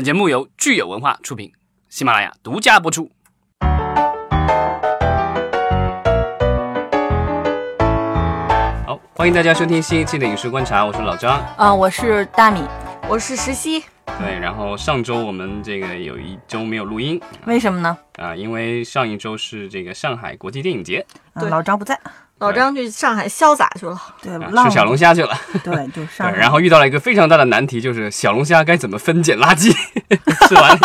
本节目由聚友文化出品，喜马拉雅独家播出。好，欢迎大家收听新一期的影视观察，我是老张。啊，我是大米，我是石溪。对，然后上周我们这个有一周没有录音为什么呢？啊、因为上一周是这个上海国际电影节，啊对老张不在，老张去上海潇洒去了，对，啊吃小龙虾去了。对，就上，海，然后遇到了一个非常大的难题，就是小龙虾该怎么分拣垃圾。吃完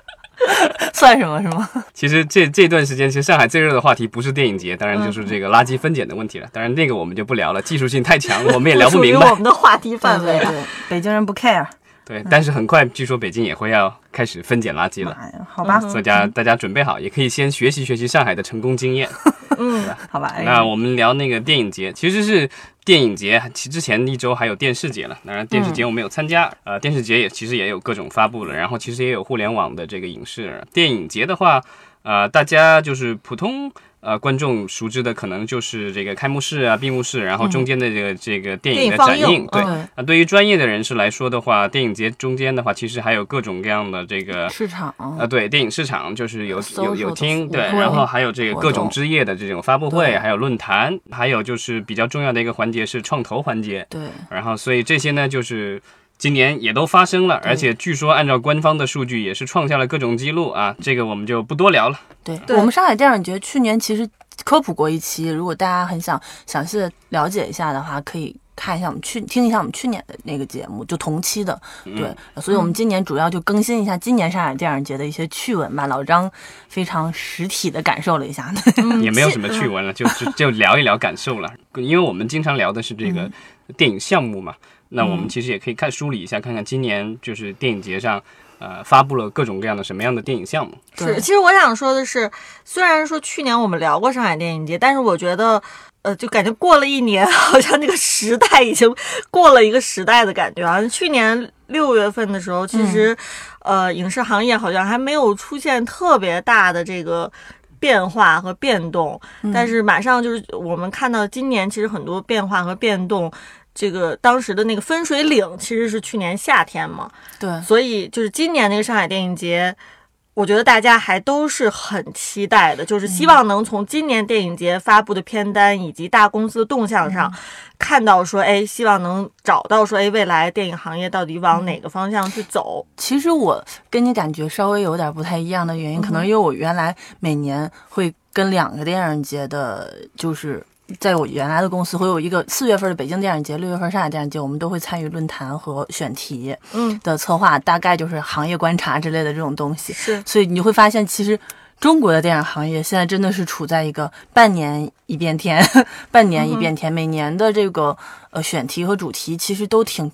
算什么是吗？其实这这段时间，其实上海最热的话题不是电影节，当然就是这个垃圾分拣的问题了。当然那个我们就不聊了，技术性太强，我们也聊不明白属于我。们的话题范围。对，北京人不 care，对，但是很快据说北京也会要开始分拣垃圾了，好吧，大家大家准备好，也可以先学习学习上海的成功经验。嗯，好吧，哎。那我们聊那个电影节，其实是电影节，其之前一周还有电视节了。当然，电视节我没有参加，呃，电视节也其实也有各种发布了，然后其实也有互联网的这个影视。电影节的话，呃，大家就是普通呃观众熟知的，可能就是这个开幕式啊、闭幕式，然后中间的这个、这个电影的展映。对，嗯那对于专业的人士来说的话，电影节中间的话，其实还有各种各样的这个市场呃，对，电影市场就是有有有的厅，对，然后还有这个各种之夜的这种发布会，还有论坛，还有就是比较重要的一个环节是创投环节，对，然后所以这些呢就是。今年也都发生了，而且据说按照官方的数据也是创下了各种记录啊，这个我们就不多聊了。对，对我们上海电影节去年其实科普过一期，如果大家很想详细的了解一下的话，可以看一下我们去听一下我们去年的那个节目，就同期的。嗯对，所以我们今年主要就更新一下今年上海电影节的一些趣闻吧。老张非常实体的感受了一下。也没有什么趣闻了，就就就聊一聊感受了。因为我们经常聊的是这个电影项目嘛，那我们其实也可以看梳理一下，看看今年就是电影节上呃发布了各种各样的什么样的电影项目。是，其实我想说的是，虽然说去年我们聊过上海电影节，但是我觉得，呃，就感觉过了一年，好像这个时代已经过了一个时代的感觉啊。去年六月份的时候，其实，呃，影视行业好像还没有出现特别大的这个。变化和变动，但是马上就是我们看到今年其实很多变化和变动，这个当时的那个分水岭其实是去年夏天嘛，对，所以就是今年那个上海电影节，我觉得大家还都是很期待的，就是希望能从今年电影节发布的片单以及大公司的动向上，看到说，哎，希望能找到说，哎，未来电影行业到底往哪个方向去走？其实我跟你感觉稍微有点不太一样的原因，可能因为我原来每年会跟两个电影节的，就是在我原来的公司会有一个四月份的北京电影节，六月份上海电影节，我们都会参与论坛和选题嗯，的策划，大概就是行业观察之类的这种东西。是，所以你会发现，其实中国的电影行业现在真的是处在一个半年一变天，半年一变天。每年的这个呃选题和主题其实都挺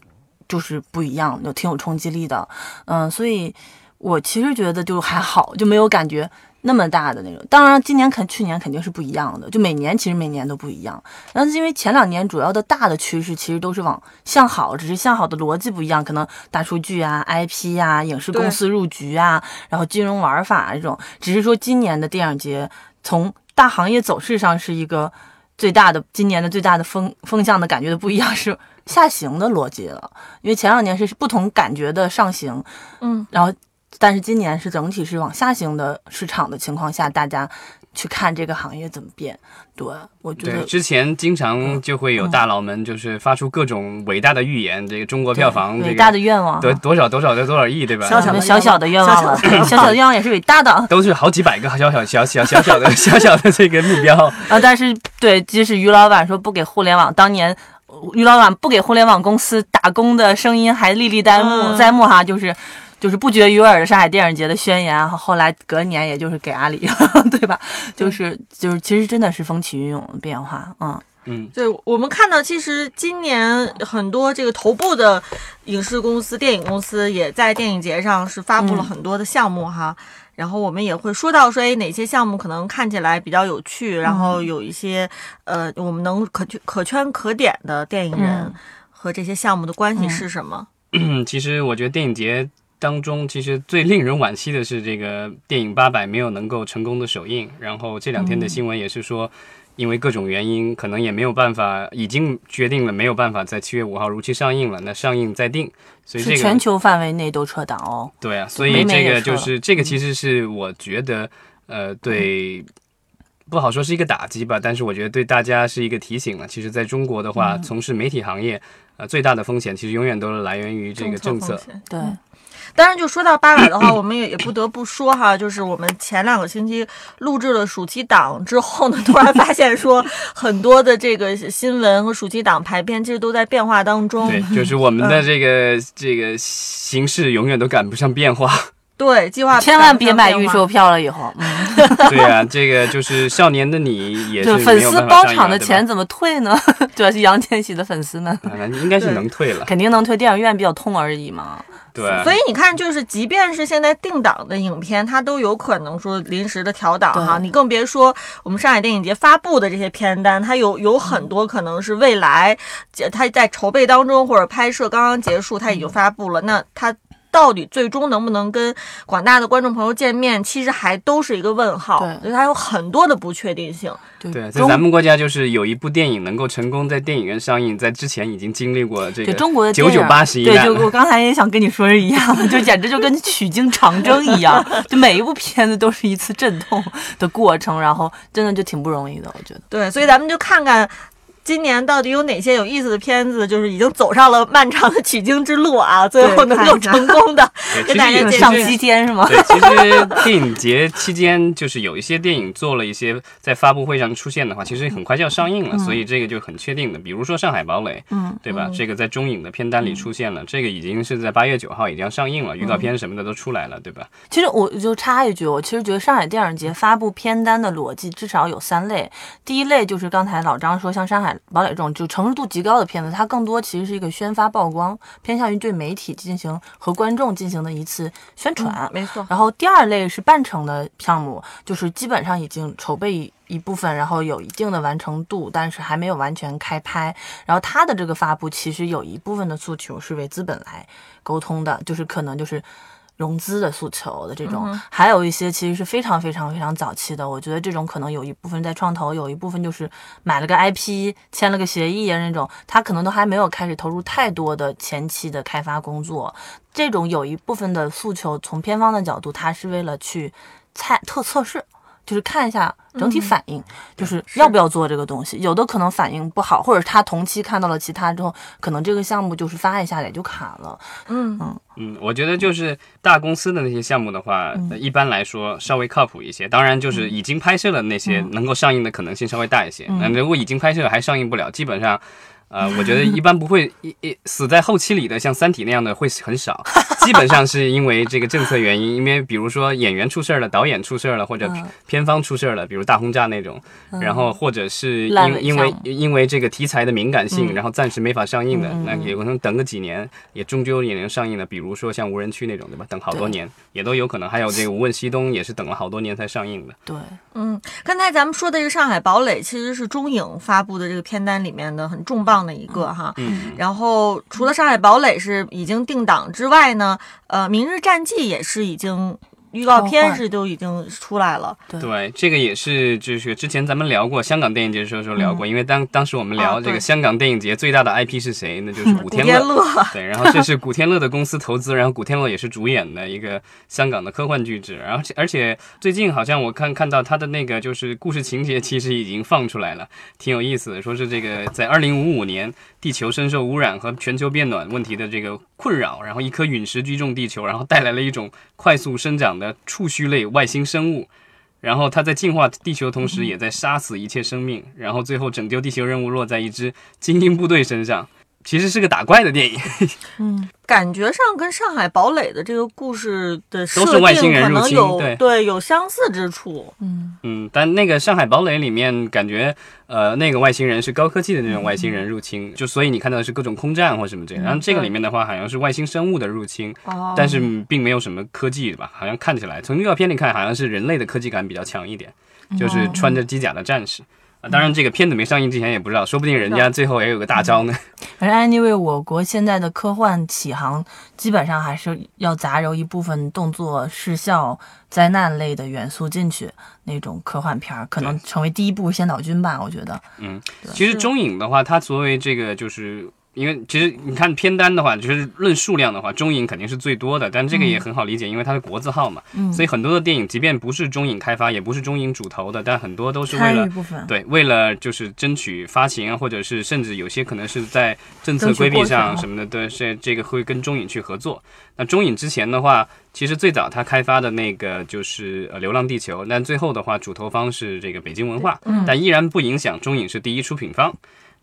就是不一样，有挺有冲击力的。嗯，所以我其实觉得就还好，就没有感觉。那么大的那种，当然今年肯去年肯定是不一样的，就每年其实每年都不一样。然后因为前两年主要的大的趋势其实都是往向好，只是向好的逻辑不一样，可能大数据啊、IP 啊、影视公司入局啊，然后金融玩法啊这种，只是说今年的电影节从大行业走势上是一个最大的今年的最大的风风向的感觉的不一样 是下行的逻辑了，因为前两年是不同感觉的上行，嗯，然后但是今年是整体是往下行的市场的情况下，大家去看这个行业怎么变。对我觉，得之前经常就会有大佬们就是发出各种伟大的预言，这个中国票房这伟大的愿望啊，得多少多少的多少亿，对吧？小小的小小的愿望了，小小的愿望也是伟大的都是好几百个小小小小小小的小小的这个目标。啊。但是对，即使于老板说不给互联网，当年于老板不给互联网公司打工的声音还历历在目、嗯在目哈，就是。就是不绝于耳的上海电影节的宣言，后来隔年也就是给阿里，对吧？就是就是，其实真的是风起云涌的变化，嗯，嗯，对，我们看到其实今年很多这个头部的影视公司、电影公司也在电影节上是发布了嗯很多的项目哈。然后我们也会说到说，哎，哪些项目可能看起来比较有趣，然后有一些呃，我们能可圈可圈可点的电影人嗯和这些项目的关系是什么？嗯，其实我觉得电影节当中，其实最令人惋惜的是这个电影《八佰》没有能够成功的首映。然后这两天的新闻也是说，因为各种原因，可能也没有办法，已经决定了没有办法在七月五号如期上映了。那上映再定，所以这个全球范围内都撤档哦。对啊，所以这个就是这个其实是我觉得呃对。不好说是一个打击吧，但是我觉得对大家是一个提醒了。其实，在中国的话，嗯从事媒体行业，呃，最大的风险其实永远都是来源于这个政策。对，当然，就说到八百的话，我们也也不得不说哈，就是我们前两个星期录制了暑期档之后呢，突然发现说很多的这个新闻和暑期档排片其实都在变化当中。对，就是我们的这个、这个形式永远都赶不上变化。对，计划千万别买预售票了，以后，嗯，对啊，这个就是少年的你也是粉丝包场的钱怎么退呢？主要是杨千玺的粉丝们，啊应该是能退了。肯定能退，电影院比较痛而已嘛。对啊，所以你看，就是即便是现在定档的影片，它都有可能说临时的调档哈。你更别说我们上海电影节发布的这些片单，它有有很多可能是未来它在筹备当中或者拍摄刚刚结束，它已经发布了。那它到底最终能不能跟广大的观众朋友见面，其实还都是一个问号，对所以它有很多的不确定性。对对，在咱们国家就是有一部电影能够成功在电影院上映，在之前已经经历过这个对中国的九九八十一对，难对。就我刚才也想跟你说是一样的，就简直就跟取经长征一样，就每一部片子都是一次阵痛的过程，然后真的就挺不容易的，我觉得。对，所以咱们就看看。今年到底有哪些有意思的片子？就是已经走上了漫长的取经之路啊，最后能够成功的，对跟大家上西天是吗？对，其实电影节期间，就是有一些电影做了一些在发布会上出现的话，其实很快就要上映了，所以这个就很确定的。比如说《上海堡垒》，嗯，对吧？这个在中影的片单里出现了，这个已经是在八月九号已经要上映了，预告片什么的都出来了，对吧？其实我就插一句，我其实觉得上海电影节发布片单的逻辑至少有三类。第一类就是刚才老张说，像《上海堡垒》这种就成熟度极高的片子，它更多其实是一个宣发曝光，偏向于对媒体进行和观众进行的一次宣传。没错。然后第二类是半程的项目，就是基本上已经筹备一部分，然后有一定的完成度，但是还没有完全开拍。然后它的这个发布其实有一部分的诉求是为资本来沟通的，就是可能就是。融资的诉求的这种，还有一些其实是非常非常非常早期的。我觉得这种可能有一部分在创投，有一部分就是买了个 IP，签了个协议啊那种，他可能都还没有开始投入太多的前期的开发工作。这种有一部分的诉求，从片方的角度，他是为了去测特测试，就是看一下整体反应，就是要不要做这个东西。有的可能反应不好，或者他同期看到了其他之后，可能这个项目就是发一下也就卡了。嗯嗯嗯，我觉得就是大公司的那些项目的话，呃一般来说稍微靠谱一些。当然，就是已经拍摄了那些能够上映的可能性稍微大一些。那、如果已经拍摄了还上映不了，基本上。呃，我觉得一般不会一一死在后期里的，像《三体》那样的会很少，基本上是因为这个政策原因，因为比如说演员出事儿了，导演出事儿了，或者嗯片方出事儿了，比如大轰炸那种，然后或者是烂尾因因为因为这个题材的敏感性，嗯然后暂时没法上映的，那也可能等个几年，也终究也能上映的。比如说像无人区那种，对吧？等好多年也都有可能。还有这个无问西东也是等了好多年才上映的。对，嗯，刚才咱们说的这个《上海堡垒》其实是中影发布的这个片单里面的很重磅的一个哈。嗯，然后除了《上海堡垒》是已经定档之外呢，呃，《明日战记》也是已经预告片是都已经出来了。对。对，这个也是就是之前咱们聊过香港电影节的时候时候聊过，因为当当时我们聊这个香港电影节最大的 IP 是谁，那就是古古天天乐。乐，对，然后这是古天乐的公司投资，然后古天乐也是主演的一个香港的科幻巨制，然后而且最近好像我看看到他的那个就是故事情节其实已经放出来了，挺有意思的，说是这个在二零五五年地球深受污染和全球变暖问题的这个困扰，然后一颗陨石击中地球，然后带来了一种快速生长的触须类外星生物。然后它在进化地球的同时，也在杀死一切生命。然后最后拯救地球任务落在一支精英部队身上，其实是个打怪的电影。嗯，感觉上跟《上海堡垒》的这个故事的设都是外星定人入侵可能有对有相似之处。嗯，嗯，但那个《上海堡垒》里面感觉，呃，那个外星人是高科技的那种外星人入侵，就所以你看到的是各种空战或什么这样。然后这个里面的话，好像是外星生物的入侵，哦，但是并没有什么科技吧？好像看起来从预告片里看，好像是人类的科技感比较强一点，就是穿着机甲的战士。啊，当然这个片子没上映之前也不知道，说不定人家最后也有个大招呢。反正 anyway，我国现在的科幻起航基本上还是要杂糅一部分动作、视效、灾难类的元素进去，那种科幻片儿可能成为第一部先导军吧，我觉得。嗯，其实中影的话，它作为这个就是。因为其实你看片单的话，就是论数量的话，中影肯定是最多的，但这个也很好理解，因为它是国字号嘛，嗯。所以很多的电影，即便不是中影开发，也不是中影主投的，但很多都是为了对，为了就是争取发行啊，或者是甚至有些可能是在政策规避上什么的，对，是这个会跟中影去合作。那中影之前的话，其实最早它开发的那个就是呃《流浪地球》，但最后的话主投方是这个北京文化，嗯。但依然不影响中影是第一出品方。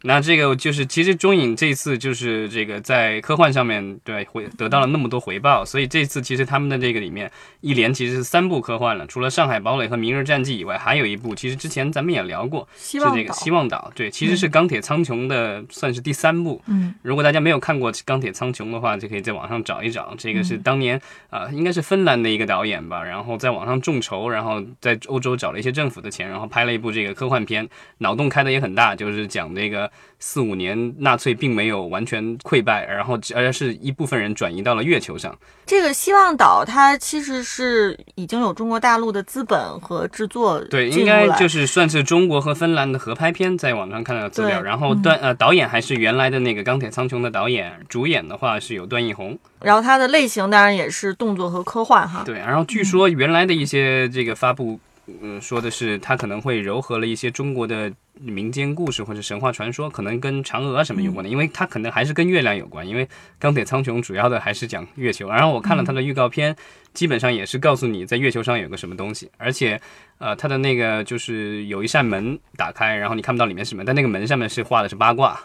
那这个就是，其实中影这次就是这个在科幻上面对回得到了那么多回报，所以这次其实他们的这个里面一连其实是三部科幻了，除了《上海堡垒》和《明日战记》以外，还有一部其实之前咱们也聊过，是这个希望岛，对，其实是钢铁苍穹的算是第三部。嗯，如果大家没有看过钢铁苍穹的话，就可以在网上找一找。这个是当年啊、呃应该是芬兰的一个导演吧，然后在网上众筹，然后在欧洲找了一些政府的钱，然后拍了一部这个科幻片，脑洞开的也很大，就是讲这个四五年纳粹并没有完全溃败，然后而是一部分人转移到了月球上。这个希望岛它其实是已经有中国大陆的资本和制作对，应该就是算是中国和芬兰的合拍片，在网上看到的资料。然后段呃导演还是原来的那个钢铁苍穹的导演，主演的话是有段奕宏。然后它的类型当然也是动作和科幻哈。对，然后据说原来的一些这个发布，嗯，说的是它可能会糅合了一些中国的民间故事或者神话传说，可能跟嫦娥什么有关的，因为它可能还是跟月亮有关，因为钢铁苍穹主要的还是讲月球。然后我看了它的预告片，基本上也是告诉你在月球上有个什么东西，而且呃，它的那个就是有一扇门打开，然后你看不到里面是什么，但那个门上面是画的是八卦。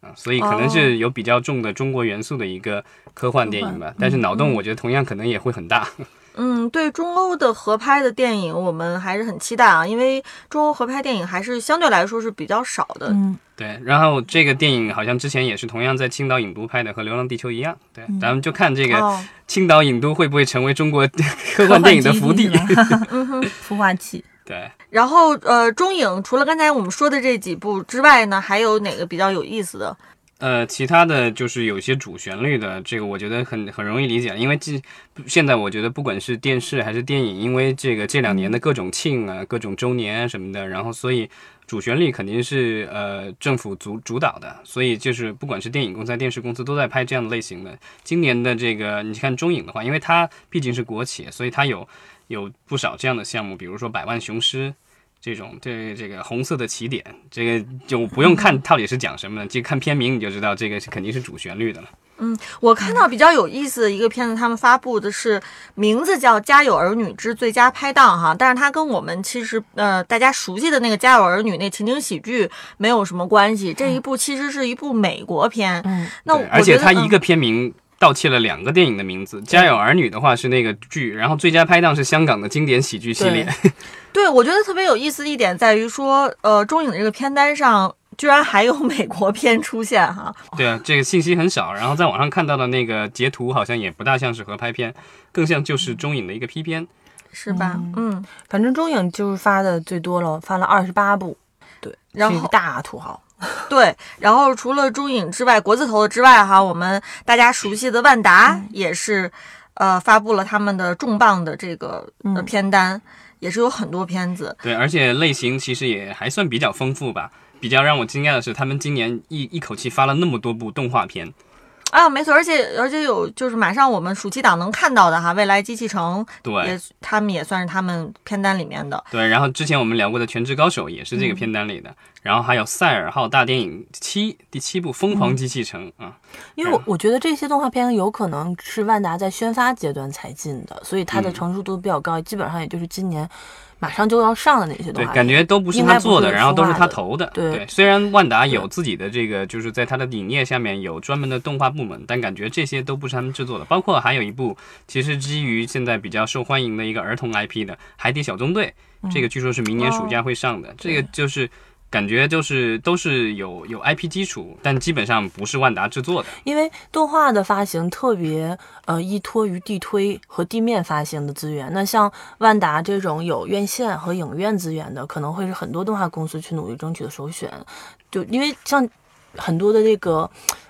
啊，所以可能是有比较重的中国元素的一个科幻电影吧，但是脑洞我觉得同样可能也会很大。嗯，对中欧的合拍的电影，我们还是很期待啊，因为中欧合拍电影还是相对来说是比较少的。嗯，对，然后这个电影好像之前也是同样在青岛影都拍的，和《流浪地球》一样。对，咱们就看这个哦，青岛影都会不会成为中国 科幻电影的福地。嗯哼。孵化器。对，然后呃，中影除了刚才我们说的这几部之外呢，还有哪个比较有意思的？呃，其他的就是有一些主旋律的，这个我觉得很很容易理解，因为这现在我觉得不管是电视还是电影，因为这个这两年的各种庆啊、各种周年啊什么的，然后所以主旋律肯定是呃政府主主导的，所以就是不管是电影公司、电视公司都在拍这样的类型的。今年的这个你看中影的话，因为它毕竟是国企，所以它有有不少这样的项目，比如说《百万雄师》。这种这这个红色的起点，这个就不用看到底是讲什么的，就看片名你就知道这个是肯定是主旋律的了。我看到比较有意思的一个片子，他们发布的是名字叫《家有儿女之最佳拍档》哈，但是它跟我们其实呃大家熟悉的那个《家有儿女》那情景喜剧没有什么关系。这一部其实是一部美国片，嗯，那我而且它一个片名盗窃了两个电影的名字，《家有儿女》的话是那个剧，然后《最佳拍档》是香港的经典喜剧系列。对，我觉得特别有意思的一点在于说，呃，中影的这个片单上居然还有美国片出现哈。对啊，这个信息很少，然后在网上看到的那个截图好像也不大像是合拍片，更像就是中影的一个批片。是吧？嗯，反正中影就是发的最多了，发了二十八部，对，然后大土豪。对。然后除了中影之外，国字头的之外哈，我们大家熟悉的万达也是，呃，发布了他们的重磅的这个呃嗯片单，也是有很多片子。对，而且类型其实也还算比较丰富吧。比较让我惊讶的是，他们今年一一口气发了那么多部动画片。啊，没错，而且而且有就是马上我们暑期档能看到的哈，未来机器城对也他们也算是他们片单里面的。对，然后之前我们聊过的《全职高手》也是嗯这个片单里的，然后还有《赛尔号大电影七》第七部《疯狂机器城》啊。因为我我觉得这些动画片有可能是万达在宣发阶段才进的，所以它的嗯成熟度比较高，基本上也就是今年马上就要上的那些动对，感觉都不是他做的，是然后都是他投的。对虽然万达有自己的这个，就是在他的影业下面有专门的动画部门，但感觉这些都不是他们制作的。包括还有一部，其实基于现在比较受欢迎的一个儿童 IP 的《海底小纵队》，这个据说是明年暑假会上的。这个就是。感觉就是都是有有 IP 基础，但基本上不是万达制作的。因为动画的发行特别呃依托于地推和地面发行的资源，那像万达这种有院线和影院资源的，可能会是很多动画公司去努力争取的首选。就因为像很多的这个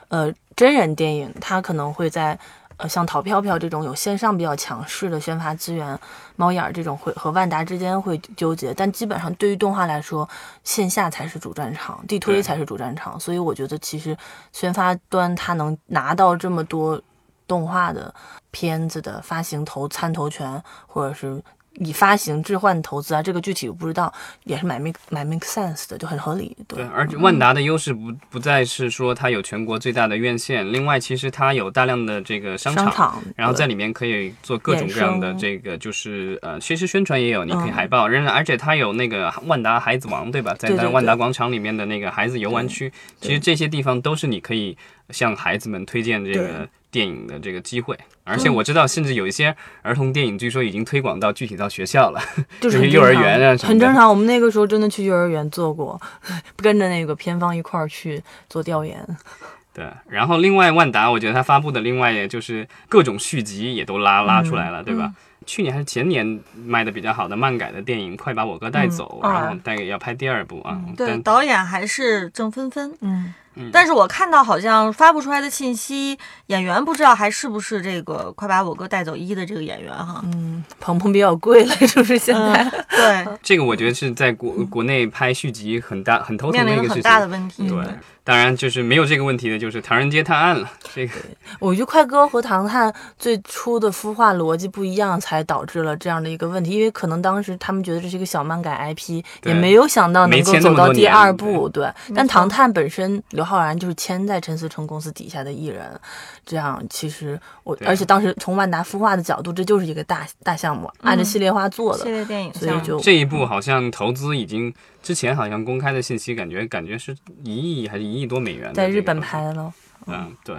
呃真人电影，它可能会在。呃，像淘票票这种有线上比较强势的宣发资源，猫眼儿这种会和万达之间会纠结，但基本上对于动画来说，线下才是主战场，地推才是主战场。所以我觉得其实宣发端它能拿到这么多动画的片子的发行投参投权，或者是以发行置换投资啊，这个具体我不知道，也是蛮 make 蛮 make sense 的，就很合理。对，对，而且万达的优势不不再是说它有全国最大的院线，另外其实它有大量的这个商商场，然后在里面可以做各种各样的这个，就是呃，其实宣传也有，你可以嗯海报，仍然而且它有那个万达孩子王，对吧？在万达广场里面的那个孩子游玩区，其实这些地方都是你可以向孩子们推荐这个电影的这个机会。而且我知道，甚至有一些儿童电影，据说已经推广到具体到学校了。就是幼儿园啊什么的很正常。我们那个时候真的去幼儿园做过，跟着那个片方一块儿去做调研。对，然后另外万达，我觉得它发布的另外也就是各种续集也都拉拉出来了，对吧？去年还是前年卖的比较好的漫改的电影《快把我哥带走》嗯然后大概要拍第二部啊。对，导演还是郑芬芬。嗯，但是我看到好像发布出来的信息，演员不知道还是不是这个《快把我哥带走一》的这个演员哈。嗯，鹏鹏比较贵了，是不是现在？嗯，对，这个我觉得是在国国内拍续集很大很头疼面临的一个事情。很大的问题。对，当然就是没有这个问题的，就是《唐人街探案》了。这个我觉得快哥和唐探最初的孵化逻辑不一样，才导致了这样的一个问题。因为可能当时他们觉得这是一个小漫改 IP，也没有想到能够走到第二部。对，但唐探本身刘昊然就是签在陈思诚公司底下的艺人，这样其实我，而且当时从万达孵化的角度，这就是一个大大项目，按照系列化做的系。列电影。所以就这一部好像投资已经之前好像公开的信息，感觉感觉是一亿还是一亿多美元的在日本。拍了，嗯，对。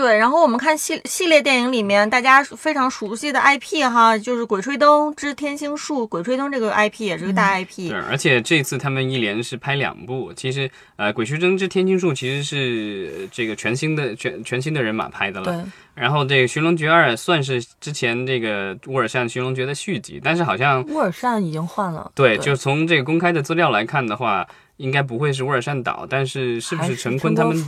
对，然后我们看系系列电影里面大家非常熟悉的 IP 哈，就是《鬼吹灯之天星术》，《鬼吹灯》这个 IP 也是个大 IP。对，而且这次他们一连是拍两部。其实，呃，《鬼吹灯之天星术》其实是呃这个全新的全全新的人马拍的了。对，然后这个《寻龙诀二》算是之前这个乌尔善《寻龙诀》的续集，但是好像乌尔善已经换了，对，就从这个公开的资料来看的话，应该不会是乌尔善导，但是是不是陈陈坤他们？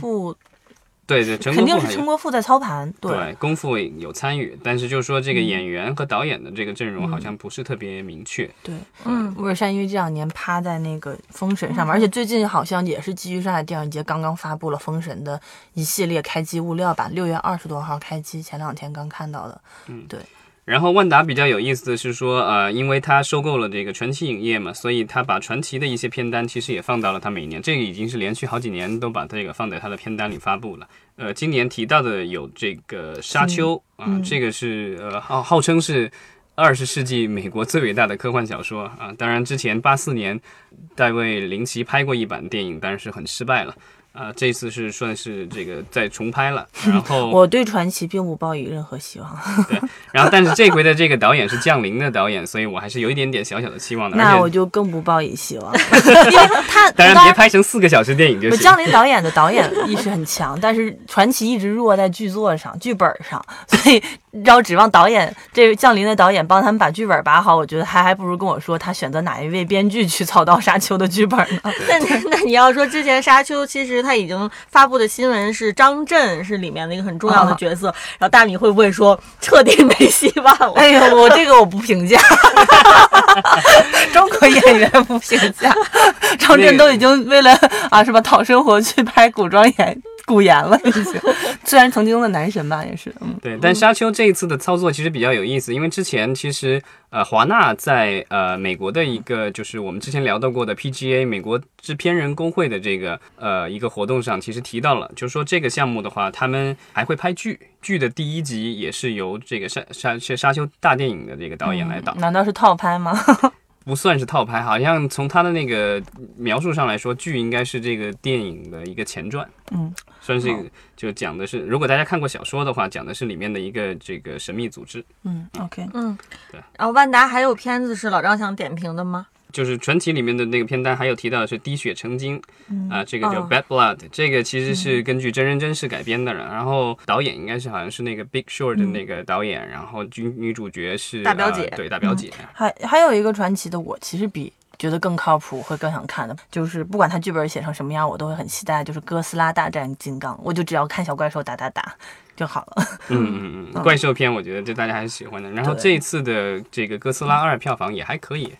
对对，陈肯定。是陈国富在操盘，对，功夫有参与，但是就是说这个嗯演员和导演的这个阵容好像不是特别明确。对，嗯，乌尔善因为这两年趴在那个《封神》上面，而且最近好像也是基于上海电影节刚刚发布了《封神》的一系列开机物料吧，六月二十多号开机，前两天刚看到的。嗯，对然后万达比较有意思的是说，呃，因为它收购了这个传奇影业嘛，所以他把传奇的一些片单其实也放到了他每年，这个已经是连续好几年都把这个放在他的片单里发布了。呃，今年提到的有这个《沙丘》啊、这个是呃号号称是二十世纪美国最伟大的科幻小说啊。当然，之前八四年戴维林奇拍过一版电影，但是很失败了。啊，这次是算是这个再重拍了，然后我对传奇并不抱以任何希望，对然后，但是这回的这个导演是降临的导演，所以我还是有一点点小小的期望的。那我，就更不抱以希望，因为他 当然别拍成四个小时电影就行，是。江林导演的导演意识很强，但是传奇一直弱在剧作上、剧本上，所以要指望导演这个降临的导演帮他们把剧本把好，我觉得还还不如跟我说他选择哪一位编剧去操刀《沙丘》的剧本呢。那那你要说之前《沙丘》，其实他已经发布的新闻是张震是里面的一个很重要的角色，然后大米会不会说彻底没希望了？哎呦，我这个我不评价，中国演员不评价，张震都已经为了啊什么讨生活去拍古装演 古言了，已经。虽然曾经的男神吧，也是，嗯，对，但沙丘这一次的操作其实比较有意思，因为之前其实呃华纳在呃美国的一个就是我们之前聊到过的 PGA 美国制片人工会的这个呃一个活动上，其实提到了，就是说这个项目的话，他们还会拍剧，剧的第一集也是由这个沙沙是沙丘大电影的这个导演来导。难道是套拍吗？不算是套牌，好像从他的那个描述上来说，剧应该是这个电影的一个前传，嗯，算是一个就讲的是，如果大家看过小说的话，讲的是里面的一个这个神秘组织。嗯，OK，嗯。对，然后万达还有片子是老张想点评的吗？就是传奇里面的那个片单，还有提到的是《滴血成精》啊、这个叫哦。Bad Blood，、这个其实是根据真人真事改编的了，然后导演应该是好像是那个 Big Short 的那个导演，然后女女主角是大表姐呃对大表姐，还还有一个传奇的，我其实比觉得更靠谱，会更想看的，就是不管他剧本写成什么样，我都会很期待，就是哥斯拉大战金刚，我就只要看小怪兽打打打就好了。嗯嗯 嗯，怪兽片我觉得这大家还是喜欢的。然后这一次的这个哥斯拉二票房也还可以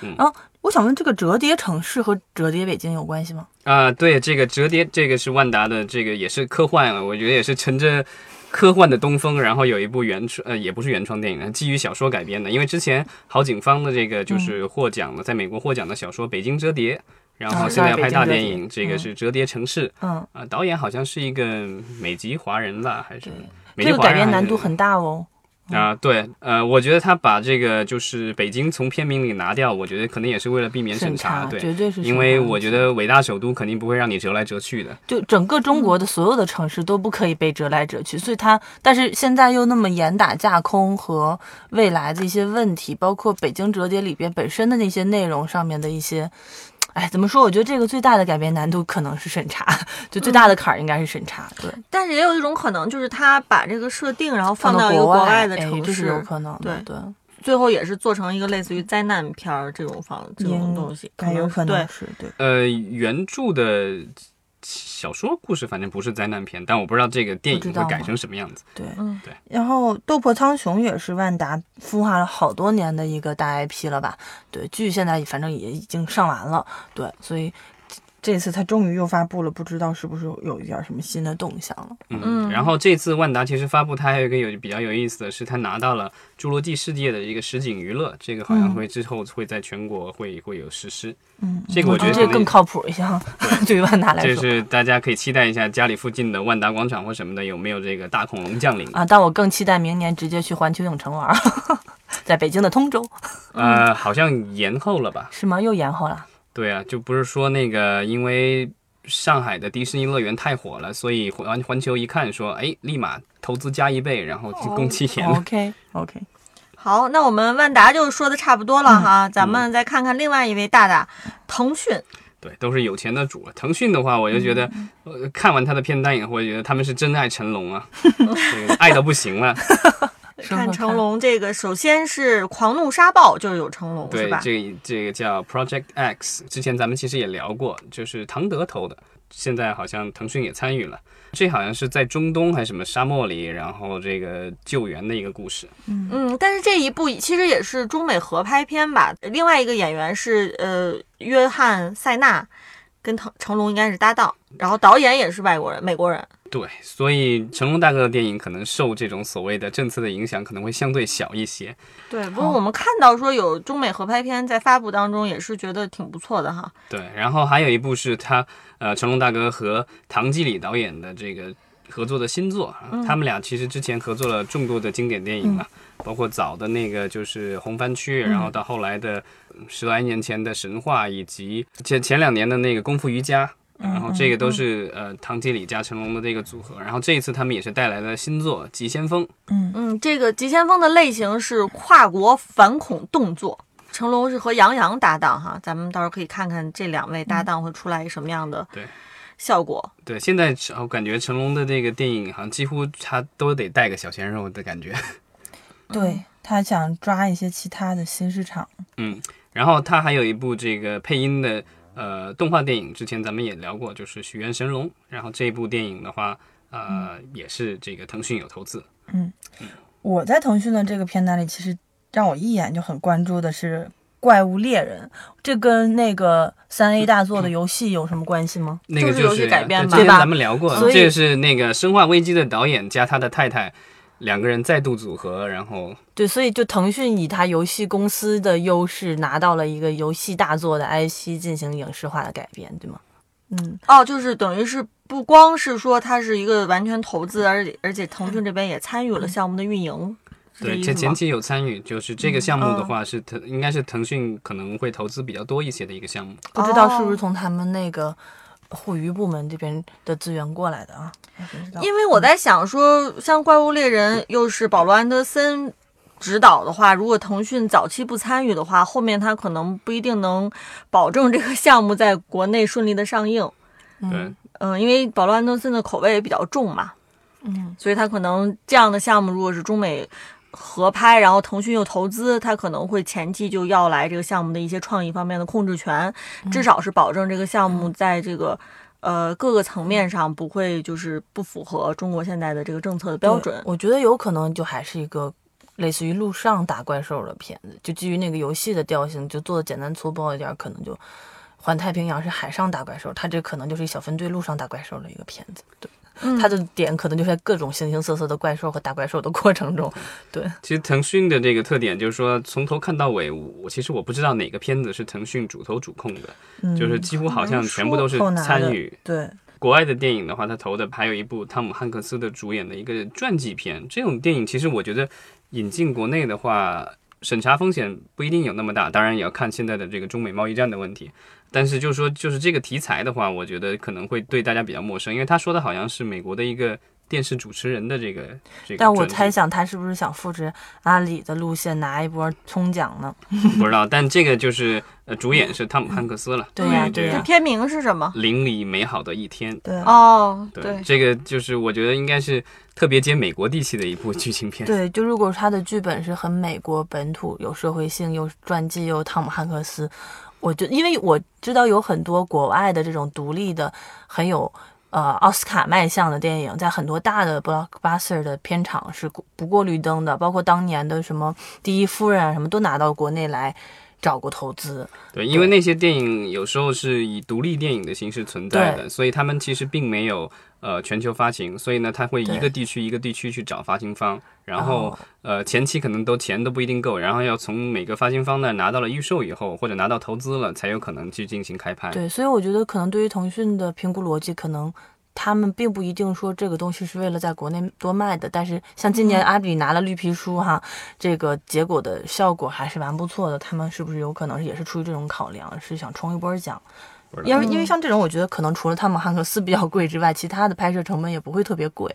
然后我想问，这个折叠城市和折叠北京有关系吗？啊、对，这个折叠这个是万达的，这个也是科幻了，我觉得也是乘着。科幻的东风，然后有一部原创，呃，也不是原创电影，基于小说改编的。因为之前郝景芳的这个就是获奖的，在美国获奖的小说《北京折叠》，然后啊现在要拍大电影，这个嗯是《折叠城市》嗯，啊、导演好像是一个美籍华人吧，还是这个改编难度很大哦。啊，对，呃，我觉得他把这个就是北京从片名里拿掉，我觉得可能也是为了避免审查，对，绝对是因为我觉得伟大首都肯定不会让你折来折去的，就整个中嗯国的所有的城市都不可以被折来折去，所以它，但是现在又那么严打架空和未来的一些问题，包括北京折叠里边本身的那些内容上面的一些，哎，怎么说？我觉得这个最大的改变难度可能是审查，就最大的坎儿应该是审查，对，但是也有一种可能，就是他把这个设定，然后放到一个国国外的哎城市，这是有可能的，对，最后也是做成一个类似于灾难片儿这种方这种东西，该有可能对。是对。呃，原著的小说故事反正不是灾难片，但我不知道这个电影会改成什么样子。对，嗯对。然后《斗破苍穹》也是万达孵化了好多年的一个大 IP 了吧？对，剧现在反正也已经上完了，对，所以这这次他终于又发布了，不知道是不是有一点什么新的动向了。嗯，嗯然后这次万达其实发布，它还有一个有比较有意思的是，它拿到了《侏罗纪世界》的一个实景娱乐，这个好像嗯会之后会在全国会会有实施。嗯，这个我我觉得这个更靠谱一些哈，对于万达来说。就是大家可以期待一下，家里附近的万达广场或什么的有没有这个大恐龙降临？啊，但我更期待明年直接去环球影城玩，在北京的通州呃，好像延后了吧？是吗？又延后了。对啊，就不是说那个因为上海的迪士尼乐园太火了，所以环环球一看说，哎，立马投资加一倍，然后就供期延了。OK OK，好，那我们万达就说的差不多了哈，咱们再看看另外一位大大，腾讯。对，都是有钱的主。腾讯的话，我就觉得，呃，看完他的片单以后，我觉得他们是真爱成龙啊，爱到不行了。看成龙这个，首先是《狂怒沙暴》，就是有成龙是吧？，对这个这个叫 Project X，之前咱们其实也聊过，就是唐德投的，现在好像腾讯也参与了。这好像是在中东还是什么沙漠里，然后这个救援的一个故事。嗯，但是这一部其实也是中美合拍片吧。另外一个演员是呃约翰·塞纳，跟成成龙应该是搭档，然后导演也是外国人，美国人。对，所以成龙大哥的电影可能受这种所谓的政策的影响，可能会相对小一些。对，不过我们看到说有中美合拍片在发布当中，也是觉得挺不错的哈。对，然后还有一部是他呃成龙大哥和唐季礼导演的这个合作的新作，啊他们俩其实之前合作了众多的经典电影嘛，包括早的那个就是《红番区》，然后到后来的嗯十来年前的《神话》，以及前前两年的那个《功夫瑜伽》。然后这个都是呃唐季礼加成龙的这个组合，然后这一次他们也是带来了新作《急先锋》，嗯嗯，这个《急先锋》的类型是跨国反恐动作，成龙是和杨洋搭档哈，咱们到时候可以看看这两位搭档会出来什么样的对效果。对，现在我感觉成龙的这个电影好像几乎他都得带个小鲜肉的感觉。对他想抓一些其他的新市场。嗯，然后他还有一部这个配音的呃动画电影，之前咱们也聊过，就是《许愿神龙》。然后这部电影的话，呃，也是这个腾讯有投资。嗯我在腾讯的这个片单里，其实让我一眼就很关注的是《怪物猎人》，这跟那个三 A 大作的游戏有什么关系吗？那个就是游戏改编吧对之前咱们聊过，这是那个《生化危机》的导演加他的太太两个人再度组合，然后对，所以就腾讯以他游戏公司的优势拿到了一个游戏大作的 IP 进行影视化的改编，对吗？嗯，哦，就是等于是不光是说它是一个完全投资，而且而且腾讯这边也参与了项目的运营。对意思吗前前期有参与，就是这个项目的嗯话是腾应该是腾讯可能会投资比较多一些的一个项目。不知道是不哦是从他们那个互娱部门这边的资源过来的啊？因为我在想说，像《怪物猎人》又是保罗安德森指导的话，如果腾讯早期不参与的话，后面他可能不一定能保证这个项目在国内顺利的上映。对，嗯，因为保罗·安德森的口味也比较重嘛，嗯，所以他可能这样的项目，如果是中美合拍，然后腾讯又投资，他可能会前期就要来这个项目的一些创意方面的控制权，至少是保证这个项目在这个呃各个层面上不会就是不符合中国现在的这个政策的标准。我觉得有可能就还是一个类似于陆上打怪兽的片子，就基于那个游戏的调性，就做的简单粗暴一点，可能就。环太平洋是海上打怪兽，它这可能就是一小分队陆上打怪兽的一个片子。对，嗯它的点可能就在各种形形色色的怪兽和打怪兽的过程中。对，其实腾讯的这个特点就是说，从头看到尾，我其实我不知道哪个片子是腾讯主投主控的，嗯就是几乎好像全部都是参与。对，国外的电影的话，他投的还有一部汤姆汉克斯的主演的一个传记片。这种电影其实我觉得引进国内的话，审查风险不一定有那么大，当然也要看现在的这个中美贸易战的问题。但是就是说，就是这个题材的话，我觉得可能会对大家比较陌生，因为他说的好像是美国的一个电视主持人的这个这个。但我猜，想他是不是想复制阿里的路线，拿一波冲奖呢？不知道，但这个就是呃，主演是汤姆汉克斯了。对呀对呀片名是什么？邻里美好的一天。对哦，对，对，这个就是我觉得应该是特别接美国地气的一部剧情片。对，就如果他的剧本是很美国本土，有社会性，又传记，又汤姆汉克斯，我就因为我知道有很多国外的这种独立的、很有呃奥斯卡卖相的电影，在很多大的 blockbuster 的片场是不不过绿灯的，包括当年的什么第一夫人啊，什么都拿到国内来找过投资。对，因为那些电影有时候是以独立电影的形式存在的，所以他们其实并没有呃全球发行，所以呢，他会一个地区一个地区去找发行方，然后、哦呃前期可能都钱都不一定够，然后要从每个发行方那儿拿到了预售以后，或者拿到投资了，才有可能去进行开拍。对，所以我觉得可能对于腾讯的评估逻辑，可能他们并不一定说这个东西是为了在国内多卖的，但是像今年阿里拿了绿皮书哈，这个结果的效果还是蛮不错的。他们是不是有可能也是出于这种考量，是想冲一波奖？因为因为像这种，我觉得可能除了汤姆汉克斯比较贵之外，其他的拍摄成本也不会特别贵，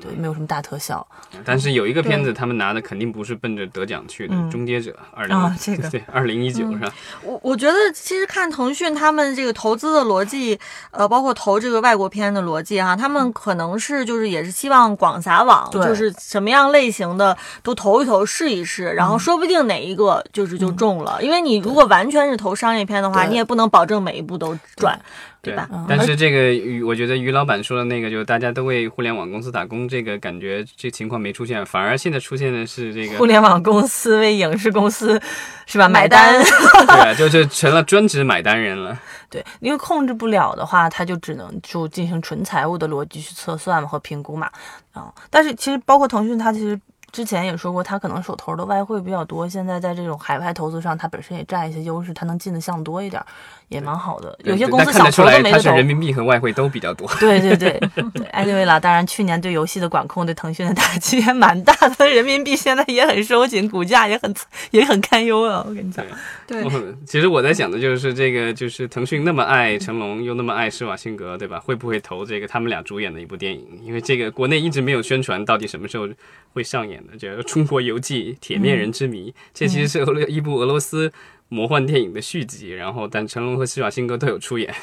对，没有什么大特效。但是有一个片子他们拿的肯定不是奔着得奖去的，嗯。终结者》二零、啊这个 对二零一九是吧？我我觉得其实看腾讯他们这个投资的逻辑，呃，包括投这个外国片的逻辑哈，他们可能是就是也是希望广撒网，就是什么样类型的都投一投试一试，然后说不定哪一个就是就中了。因为你如果完全是投商业片的话，你也不能保证每一部都赚，对吧？嗯但是这个于我觉得于老板说的那个，就是大家都为互联网公司打工，这个感觉这情况没出现，反而现在出现的是这个，互联网公司为影视公司是吧买买单？对啊，就是成了专职买单人了。对，因为控制不了的话，他就只能就进行纯财务的逻辑去测算和评估嘛。啊、但是其实包括腾讯，它其实之前也说过，他可能手头的外汇比较多，现在在这种海外投资上，他本身也占一些优势，他能进的项多一点，也蛮好的。有些公司但看得出想投来他是都没得投。人民币和外汇都比较多。对对对对，anyway 啦，当然去年对游戏的管控对腾讯的打击也蛮大的，人民币现在也很收紧，股价也很也很堪忧啊，我跟你讲。对 嗯其实我在想的就是这个，就是腾讯那么爱成龙，又那么爱施瓦辛格，对吧？会不会投这个他们俩主演的一部电影？因为这个国内一直没有宣传到底什么时候会上演的，叫《中国游记：铁面人之谜》，这其实是俄罗一部俄罗斯魔幻电影的续集。然后，但成龙和施瓦辛格都有出演。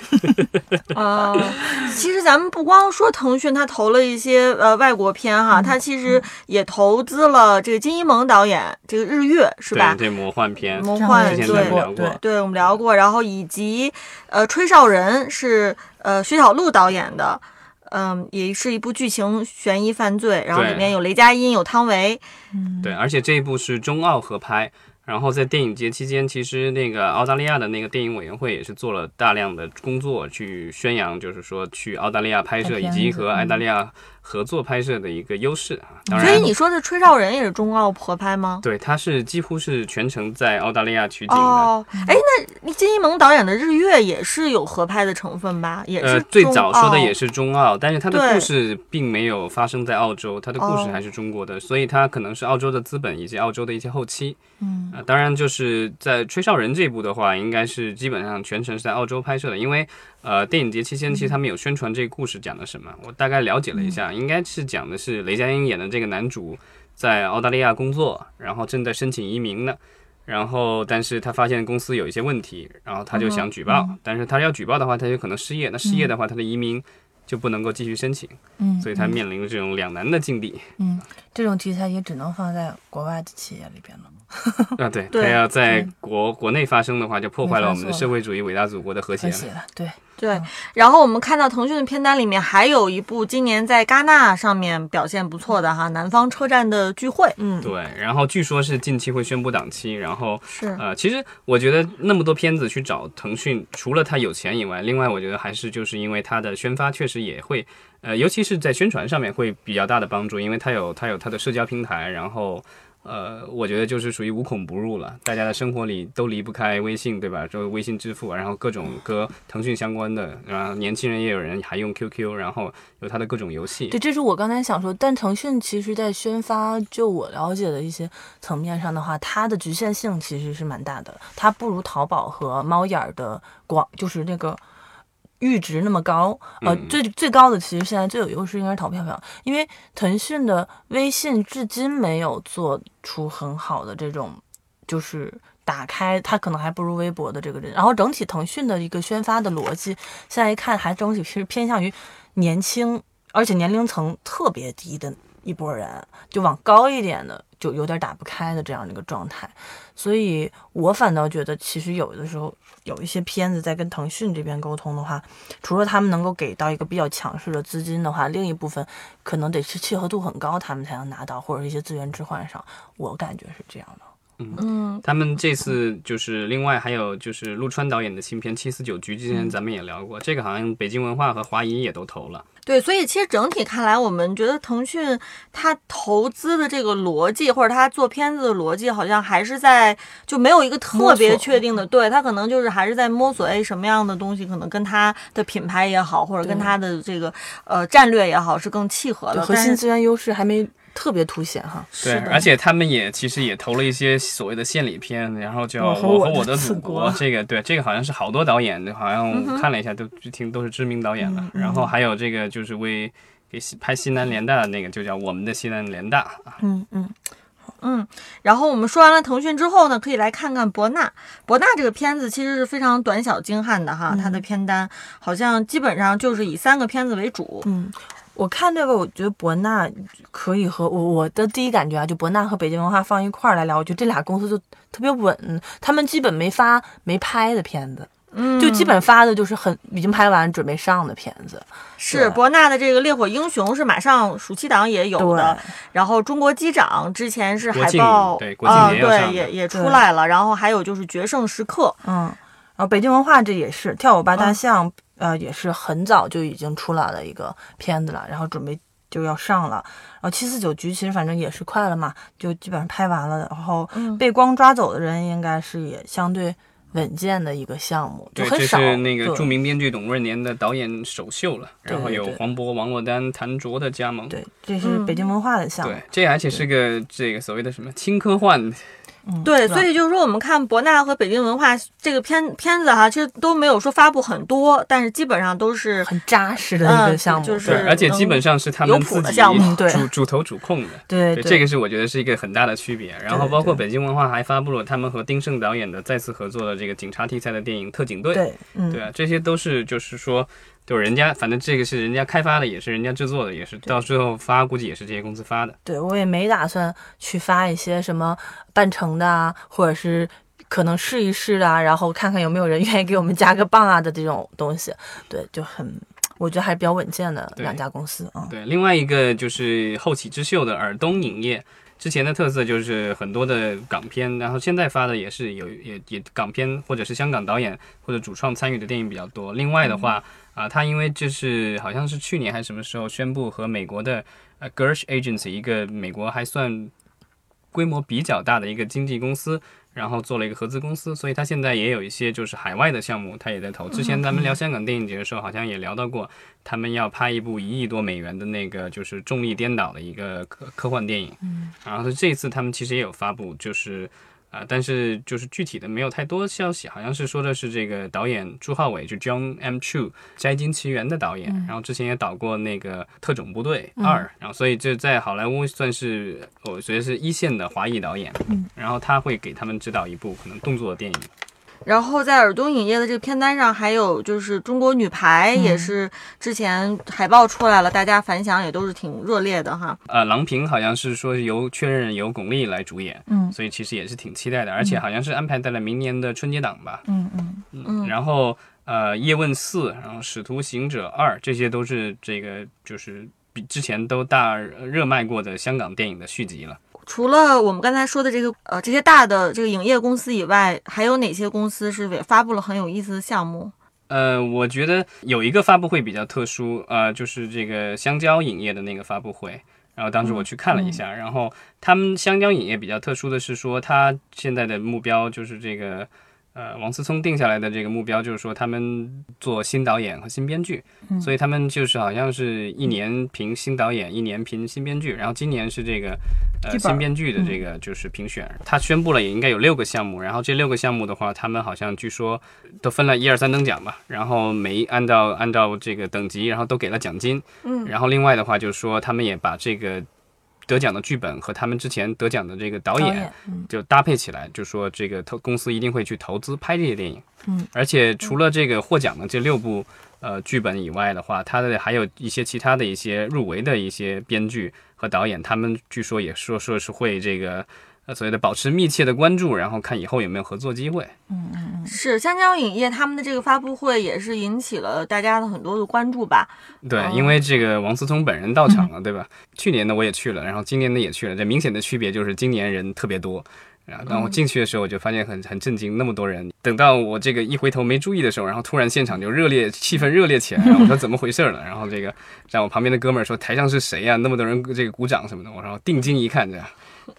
啊、其实咱们不光说腾讯，他投了一些呃外国片哈，他其实也投资了这个金一萌导演这个日月是吧对？对，魔幻片。魔幻之前对咱们聊过对，对，我们聊过，然后以及呃《吹哨人》是呃薛晓路导演的，嗯、也是一部剧情悬疑犯罪，然后里面有雷佳音，有汤唯，对，而且这一部是中澳合拍。然后在电影节期间，其实那个澳大利亚的那个电影委员会也是做了大量的工作，去宣扬，就是说去澳大利亚拍摄以及和澳大利亚合作拍摄的一个优势啊。当然，所以你说的《吹哨人》也是中澳合拍吗？对，它是几乎是全程在澳大利亚取景的。哦，哎，那金一萌导演的《日月》也是有合拍的成分吧？也是呃，最早说的也是是中澳，但是它的故事并没有发生在澳洲，它的故事哦还是中国的，所以它可能是澳洲的资本以及澳洲的一些后期。嗯啊、当然就是在《吹哨人》这一部的话，应该是基本上全程是在澳洲拍摄的，因为呃，电影节期间其实他们有宣传这个故事讲的什么，我大概了解了一下，应该是讲的是雷佳音演的这个男主在澳大利亚工作，然后正在申请移民呢。然后，但是他发现公司有一些问题，然后他就想举报，但是他要举报的话，他就可能失业。那失业的话，他的移民就不能够继续申请，嗯，所以他面临着这种两难的境地。嗯，这种题材也只能放在国外的企业里边了。啊，对，对他要在国国内发生的话，就破坏了我们的社会主义伟大祖国的和谐了。了，对，对，然后我们看到腾讯的片单里面还有一部今年在戛纳上面表现不错的哈，《南方车站的聚会》。嗯，对，然后据说是近期会宣布档期，然后是呃，其实我觉得那么多片子去找腾讯，除了他有钱以外，另外我觉得还是就是因为它的宣发确实也会，呃，尤其是在宣传上面会比较大的帮助，因为它有它有它的社交平台，然后。呃，我觉得就是属于无孔不入了，大家的生活里都离不开微信，对吧？就微信支付，然后各种跟腾讯相关的，然后年轻人也有人还用 QQ，然后有它的各种游戏。对，这是我刚才想说，但腾讯其实在宣发，就我了解的一些层面上的话，它的局限性其实是蛮大的，它不如淘宝和猫眼儿的广，就是那个。阈值那么高，呃，嗯。最最高的其实现在最有优势应该是淘票票，因为腾讯的微信至今没有做出很好的这种，就是打开它可能还不如微博的这个人，然后整体腾讯的一个宣发的逻辑，现在一看还整体是偏向于年轻，而且年龄层特别低的一波人，就往高一点的就有点打不开的这样的一个状态，所以我反倒觉得其实有的时候。有一些片子在跟腾讯这边沟通的话，除了他们能够给到一个比较强势的资金的话，另一部分可能得是契合度很高，他们才能拿到，或者一些资源置换上，我感觉是这样的。嗯，他们这次就是另外还有就是陆川导演的新片《七四九局》，之前咱们也聊过，这个好像北京文化和华谊也都投了。对，所以其实整体看来，我们觉得腾讯它投资的这个逻辑，或者它做片子的逻辑，好像还是在就没有一个特别确定的。对，它可能就是还是在摸索，哎，什么样的东西可能跟它的品牌也好，或者跟它的这个呃战略也好是更契合的。核心资源优势还没。特别凸显哈，对，而且他们也其实也投了一些所谓的献礼片，然后叫《我和我的祖国》，这个对，这个好像是好多导演，好像看了一下都听都是知名导演了。然后还有这个就是为给拍西南联大的那个，就叫《我们的西南联大》。嗯嗯嗯。然后我们说完了腾讯之后呢，可以来看看博纳。博纳这个片子其实是非常短小精悍的哈，它的片单好像基本上就是以三个片子为主。嗯。我看这个，我觉得博纳可以和我我的第一感觉啊，就博纳和北京文化放一块儿来聊，我觉得这俩公司就特别稳，他们基本没发没拍的片子，嗯，就基本发的就是很已经拍完准备上的片子。是博纳的这个《烈火英雄》是马上暑期档也有的，然后《中国机长》之前是海报对啊，对也也出来了，然后还有就是《决胜时刻》，嗯，然后北京文化这也是跳舞吧大象。呃，也是很早就已经出来的一个片子了，然后准备就要上了。然后七四九局其实反正也是快了嘛，就基本上拍完了。然后被光抓走的人应该是也相对稳健的一个项目，就很少。这是那个著名编剧董润年的导演首秀了，然后有黄渤、王珞丹、谭卓的加盟。对，这是北京文化的项目。对，这而且是个这个所谓的什么轻科幻。对，所以就是说，我们看博纳和北京文化这个片片子哈，其实都没有说发布很多，但是基本上都是很扎实的一个项目，就是而且基本上是他们自己主主投主控的。对，这个是我觉得是一个很大的区别。然后包括北京文化还发布了他们和丁晟导演的再次合作的这个警察题材的电影《特警队》。对，对啊，这些都是就是说。就是人家，反正这个是人家开发的，也是人家制作的，也是到最后发，估计也是这些公司发的。对，我也没打算去发一些什么半成的啊，或者是可能试一试啊，然后看看有没有人 愿意给我们加个棒啊的这种东西。对，就很，我觉得还是比较稳健的两家公司啊。对，另外一个就是后起之秀的尔东影业，之前的特色就是很多的港片，然后现在发的也是有也也港片或者是香港导演或者主创参与的电影比较多。另外的话。啊，他因为就是好像是去年还是什么时候宣布和美国的呃 Gersh Agency 一个美国还算规模比较大的一个经纪公司，然后做了一个合资公司，所以他现在也有一些就是海外的项目，他也在投。之前咱们聊香港电影节的时候，好像也聊到过，他们要拍一部一亿多美元的那个就是重力颠倒的一个科科幻电影。嗯，然后这次他们其实也有发布，就是啊、但是就是具体的没有太多消息，好像是说的是这个导演朱浩伟，就 John M. Chu《摘金奇缘》的导演，然后之前也导过那个《特种部队二》然后所以这在好莱坞算是我觉得是一线的华裔导演，然后他会给他们指导一部可能动作的电影。然后在尔东影业的这个片单上，还有就是中国女排，嗯也是之前海报出来了，大家反响也都是挺热烈的哈。呃，郎平好像是说由确认由巩俐来主演，嗯所以其实也是挺期待的，而且好像是安排在了明年的春节档吧。嗯嗯嗯然后呃，叶问四，然后使徒行者二，这些都是这个就是比之前都大热卖过的香港电影的续集了。除了我们刚才说的这个呃这些大的这个影业公司以外，还有哪些公司是也发布了很有意思的项目？呃，我觉得有一个发布会比较特殊，呃，就是这个香蕉影业的那个发布会。然后当时我去看了一下，然后他们香蕉影业比较特殊的是说，他现在的目标就是这个，呃，王思聪定下来的这个目标就是说，他们做新导演和新编剧，所以他们就是好像是一年评新导演，一年评新编剧，然后今年是这个呃新编剧的这个就是评选，他宣布了也应该有六个项目，然后这六个项目的话，他们好像据说都分了一二三等奖吧，然后每一按照按照这个等级，然后都给了奖金，嗯，然后另外的话就是说，他们也把这个得奖的剧本和他们之前得奖的这个导演嗯就搭配起来，就说这个投公司一定会去投资拍这些电影。嗯，而且除了这个获奖的这六部呃剧本以外的话，它的还有一些其他的一些入围的一些编剧和导演，他们据说也说说是会这个。呃，所谓的保持密切的关注，然后看以后有没有合作机会。嗯嗯是香蕉影业他们的这个发布会也是引起了大家的很多的关注吧？对，哦因为这个王思聪本人到场了，对吧？去年的我也去了，然后今年的也去了。这明显的区别就是今年人特别多。然后当我进去的时候，我就发现很很震惊，那么多人。等到我这个一回头没注意的时候，然后突然现场就热烈，气氛热烈起来。然后我说怎么回事了？然后这个让我旁边的哥们儿说台上是谁呀、那么多人这个鼓掌什么的。我说定睛一看，这样。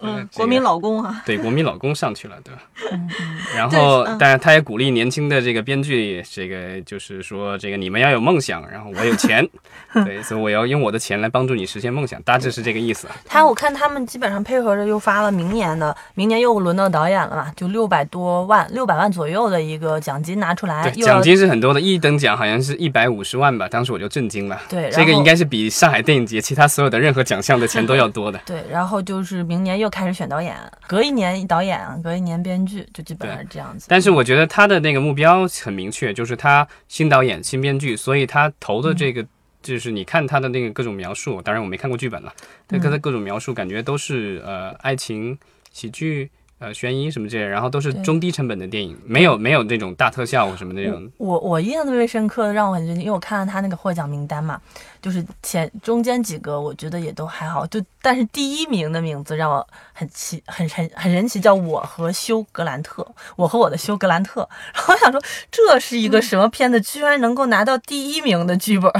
嗯，国民老公啊，对，国民老公上去了，对吧？嗯然后当然他也鼓励年轻的这个编剧，这个就是说，这个你们要有梦想，然后我有钱，对，所以我要用我的钱来帮助你实现梦想，大致是这个意思啊。他我看他们基本上配合着又发了明年的，明年又轮到导演了嘛，就六百多万，六百万左右的一个奖金拿出来，对，奖金是很多的，一等奖好像是一百五十万吧，当时我就震惊了。对，这个应该是比上海电影节其他所有的任何奖项的钱都要多的。对，然后就是明年又开始选导演，隔一年导演，隔一年编剧，就基本上是这样子。但是我觉得他的那个目标很明确，就是他新导演、新编剧，所以他投的这个。就是你看他的那个各种描述，当然我没看过剧本了，但跟他各种描述感觉都是呃爱情、喜剧、呃悬疑什么这些，然后都是中低成本的电影，没有没有那种大特效什么那种。我我印象特别深刻的，让我很震惊，因为我看了他那个获奖名单嘛，就是前中间几个我觉得也都还好，就但是第一名的名字让我很奇很很很神奇，叫我和休格兰特，我和我的休格兰特。然后我想说这是一个什么片子，居然能够拿到第一名的剧本，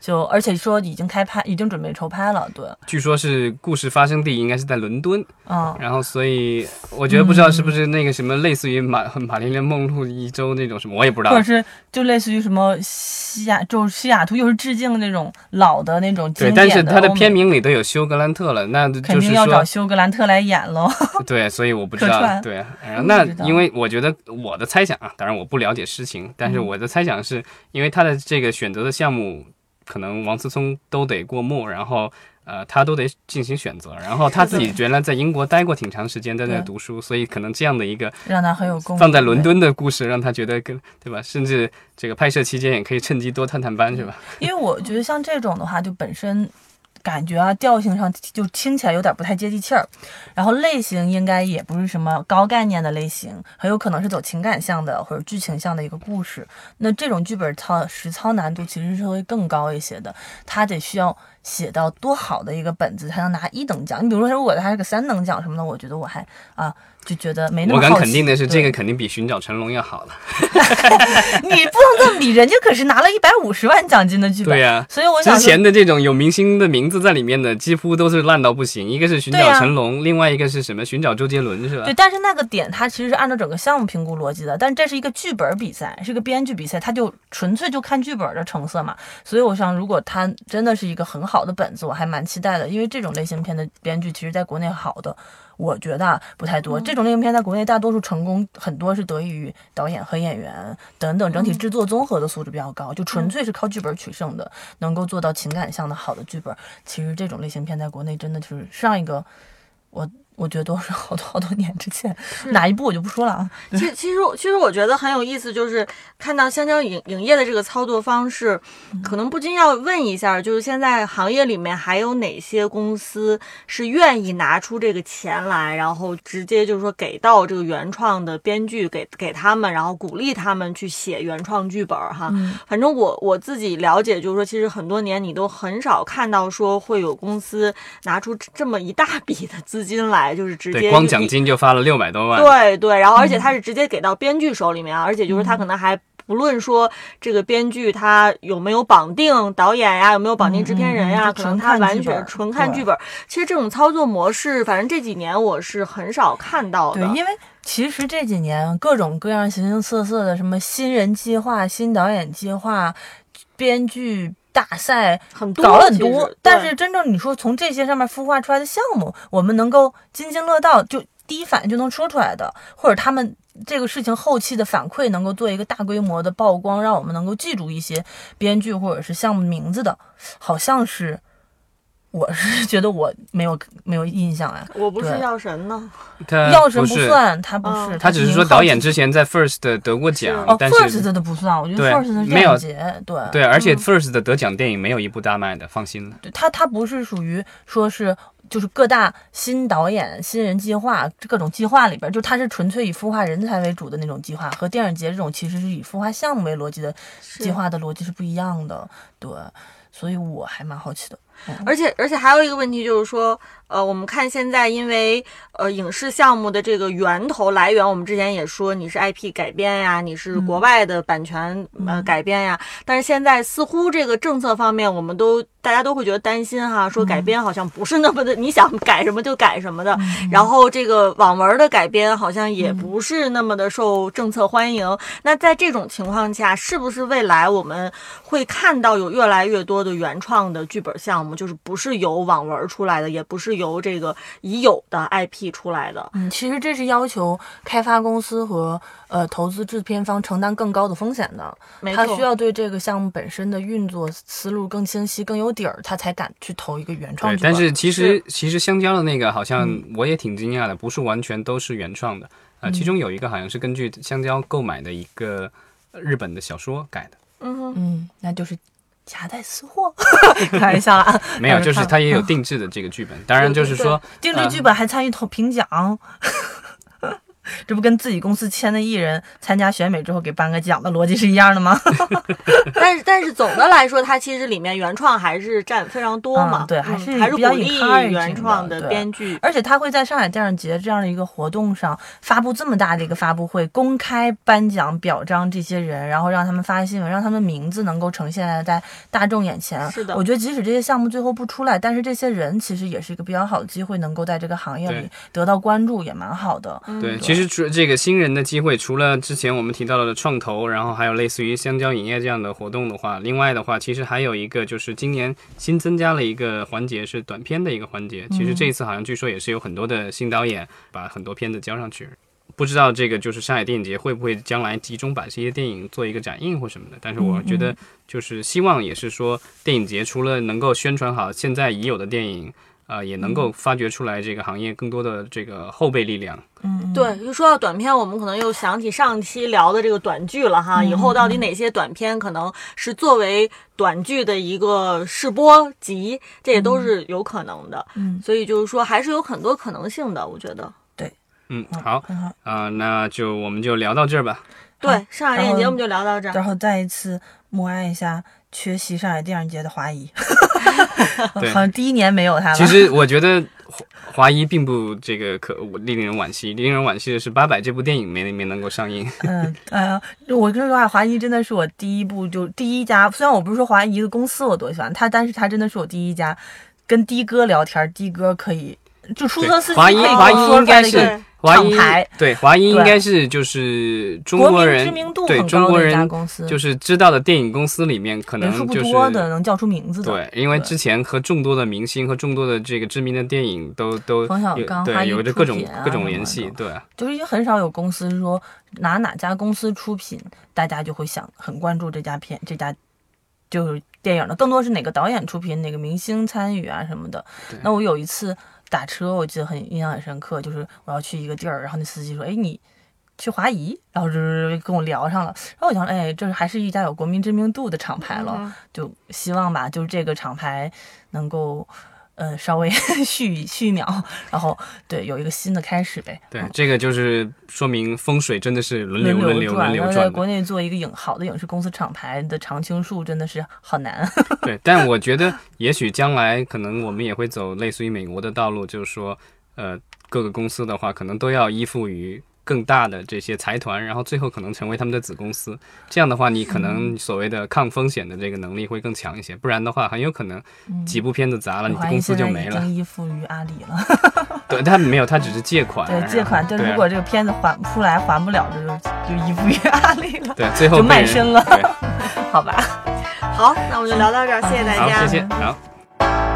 就而且说已经开拍，已经准备筹拍了，对，据说是故事发生地应该是在伦敦，嗯。然后所以我觉得不知道是不是那个什么类似于马马丽莲梦露一周那种什么，我也不知道或者。是就类似于什么西雅，就是西雅图，又是致敬那种老的那种经对，典但是它的片名里都有休格兰特了，那就是肯定要找，休格兰特来演喽。对，所以我不知道，对，那因为我觉得我的猜想啊，当然我不了解实情，但是嗯我的猜想是因为他的这个选择的项目，可能王思聪都得过目，然后。呃，他都得进行选择，然后他自己原来在英国待过挺长时间，在那对读书，所以可能这样的一个让他很有。放在伦敦的故事，让他觉得跟对吧？甚至这个拍摄期间也可以趁机多探探班，是吧？因为我觉得像这种的话，就本身感觉啊调性上就听起来有点不太接地气儿，然后类型应该也不是什么高概念的类型，很有可能是走情感向的或者剧情向的一个故事。那这种剧本操实操难度其实是会更高一些的，它得需要写到多好的一个本子才能拿一等奖。你比如说，如果他是个三等奖什么的，我觉得我还啊就觉得没那么我敢肯定的是，这个肯定比《寻找成龙》要好了。你不能这么比，人家可是拿了一百五十万奖金的剧本。对呀、所以我想说之前的这种有明星的名字在里面的，几乎都是烂到不行。一个是《寻找成龙》，另外一个是什么？《寻找周杰伦》是吧对，？但是那个点它其实是按照整个项目评估逻辑的，但这是一个剧本比赛，是个编剧比赛，它就纯粹就看剧本的成色嘛。所以我想，如果它真的是一个很好的本子，我还蛮期待的，因为这种类型片的编剧，其实在国内好的，我觉得啊不太多。这种类型片在国内大多数成功，很多是得益于导演和演员等等整体制作综合的素质比较高，就纯粹是靠剧本取胜的，能够做到情感向的好的剧本。其实这种类型片在国内真的就是上一个我。我觉得都是好多好多年之前，哪一部我就不说了啊。其实其实其实我觉得很有意思，就是看到香蕉影影业的这个操作方式，可能不禁要问一下，就是现在行业里面还有哪些公司是愿意拿出这个钱来，然后直接就是说给到这个原创的编剧，给给他们，然后鼓励他们去写原创剧本哈。反正我我自己了解，就是说其实很多年你都很少看到说会有公司拿出这么一大笔的资金来。就是直接光奖金就发了六百多万，对对，然后而且他是直接给到编剧手里面啊，而且就是他可能还不论说这个编剧他有没有绑定导演呀，有没有绑定制片人呀，可能他完全纯看剧本。其实这种操作模式，反正这几年我是很少看到的。对，因为其实这几年各种各样形形色色的什么新人计划、新导演计划、编剧。大赛很搞了很多，但是真正你说从这些上面孵化出来的项目，我们能够津津乐道，就第一反应就能说出来的，或者他们这个事情后期的反馈能够做一个大规模的曝光，让我们能够记住一些编剧或者是项目名字的，好像是。我是觉得我没有 没有印象哎，我不是药神呢，药神不算，他不是，他只是说导演之前在 First 得过奖，但是 First 的不算，我觉得 First 的没有。节，对。对，而且 First 的得奖电影没有一部大卖的，放心了。对他他不是属于说是就是各大新导演新人计划各种计划里边，就他是纯粹以孵化人才为主的那种计划，和电影节这种其实是以孵化项目为逻辑的计划的逻辑是不一样的，对，所以我还蛮好奇的。而且而且还有一个问题就是说。呃，我们看现在，因为呃影视项目的这个源头来源，我们之前也说你是 IP 改编呀，你是国外的版权呃改编呀，但是现在似乎这个政策方面，我们都大家都会觉得担心哈，说改编好像不是那么的，你想改什么就改什么的，然后这个网文的改编好像也不是那么的受政策欢迎。那在这种情况下，是不是未来我们会看到有越来越多的原创的剧本项目，就是不是由网文出来的，也不是。由这个已有的 IP 出来的，嗯，其实这是要求开发公司和呃投资制片方承担更高的风险的，他需要对这个项目本身的运作思路更清晰、更有底儿，他才敢去投一个原创。对，但是其实其实香蕉的那个好像我也挺惊讶的，不是完全都是原创的啊，其中有一个好像是根据香蕉购买的一个日本的小说改的，嗯嗯，那就是。夹带私货，开玩笑啦，没有，就是他也有定制的这个剧本，当然就是说定制剧本还参与投评奖。这不跟自己公司签的艺人参加选美之后给颁个奖的逻辑是一样的吗？但是但是总的来说，它其实里面原创还是占非常多嘛。对，还是还是比较原创的编剧。而且他会在上海电影节这样的一个活动上发布这么大的一个发布会，公开颁奖表彰这些人，然后让他们发新闻，让他们名字能够呈现在大众眼前。是的，我觉得即使这些项目最后不出来，但是这些人其实也是一个比较好的机会，能够在这个行业里得到关注，也蛮好的。对，其实。除这个新人的机会，除了之前我们提到的创投，然后还有类似于香蕉影业这样的活动的话，另外的话，其实还有一个就是今年新增加了一个环节，是短片的一个环节。其实这一次好像据说也是有很多的新导演把很多片子交上去，不知道这个就是上海电影节会不会将来集中把这些电影做一个展映或什么的。但是我觉得就是希望也是说，电影节除了能够宣传好现在已有的电影。啊，也能够发掘出来这个行业更多的这个后备力量。嗯，对，就说到短片，我们可能又想起上期聊的这个短剧了哈。以后到底哪些短片可能是作为短剧的一个试播集，这也都是有可能的。嗯，所以就是说还是有很多可能性的，我觉得。对，嗯，好，啊，那就我们就聊到这儿吧。对，上海电影节我们就聊到这儿，然后再一次默哀一下。缺席上海电影节的华谊，好像第一年没有他了。其实我觉得华华谊并不这个可令人惋惜，令人惋惜的是《八佰》这部电影没没能够上映。嗯，哎呀，我跟你说话，华谊真的是我第一部就第一家。虽然我不是说华谊的公司我多喜欢他，但是他真的是我第一家跟的哥聊天，的哥可以就出租车司机华谊华谊应该是华谊对华谊应该是就是中国人知名度对很高公司，就是知道的电影公司里面，可能就是多的能叫出名字的。对，因为之前和众多的明星和众多的这个知名的电影都都冯小刚华对有着各种啊各种联系，对就是已经很少有公司说拿哪家公司出品，大家就会想很关注这家片这家就是电影的，更多是哪个导演出品，哪个明星参与啊什么的。那我有一次打车，我记得很印象很深刻，就是我要去一个地儿，然后那司机说：“哎，你。”去华谊，然后就是跟我聊上了，然后我想，哎，这还是一家有国民知名度的厂牌了，嗯就希望吧，就是这个厂牌能够，呃，稍微 续续一秒，然后对有一个新的开始呗。对嗯，这个就是说明风水真的是轮流轮流轮转，流然后在国。内做一个影好的影视公司厂牌的常青树真的是好难。对，但我觉得也许将来可能我们也会走类似于美国的道路，就是说，呃，各个公司的话可能都要依附于。更大的这些财团，然后最后可能成为他们的子公司。这样的话，你可嗯能所谓的抗风险的这个能力会更强一些。不然的话，很有可能几部片子砸了，你的公司就没了。已经依附于阿里了，对，他没有，他只是借款。对借款，对，对啊如果这个片子还不出来，还不了，这就就依附于阿里了，对，最后就卖身了，好吧？好，那我们就聊到这儿，谢谢大好，家。谢谢，好。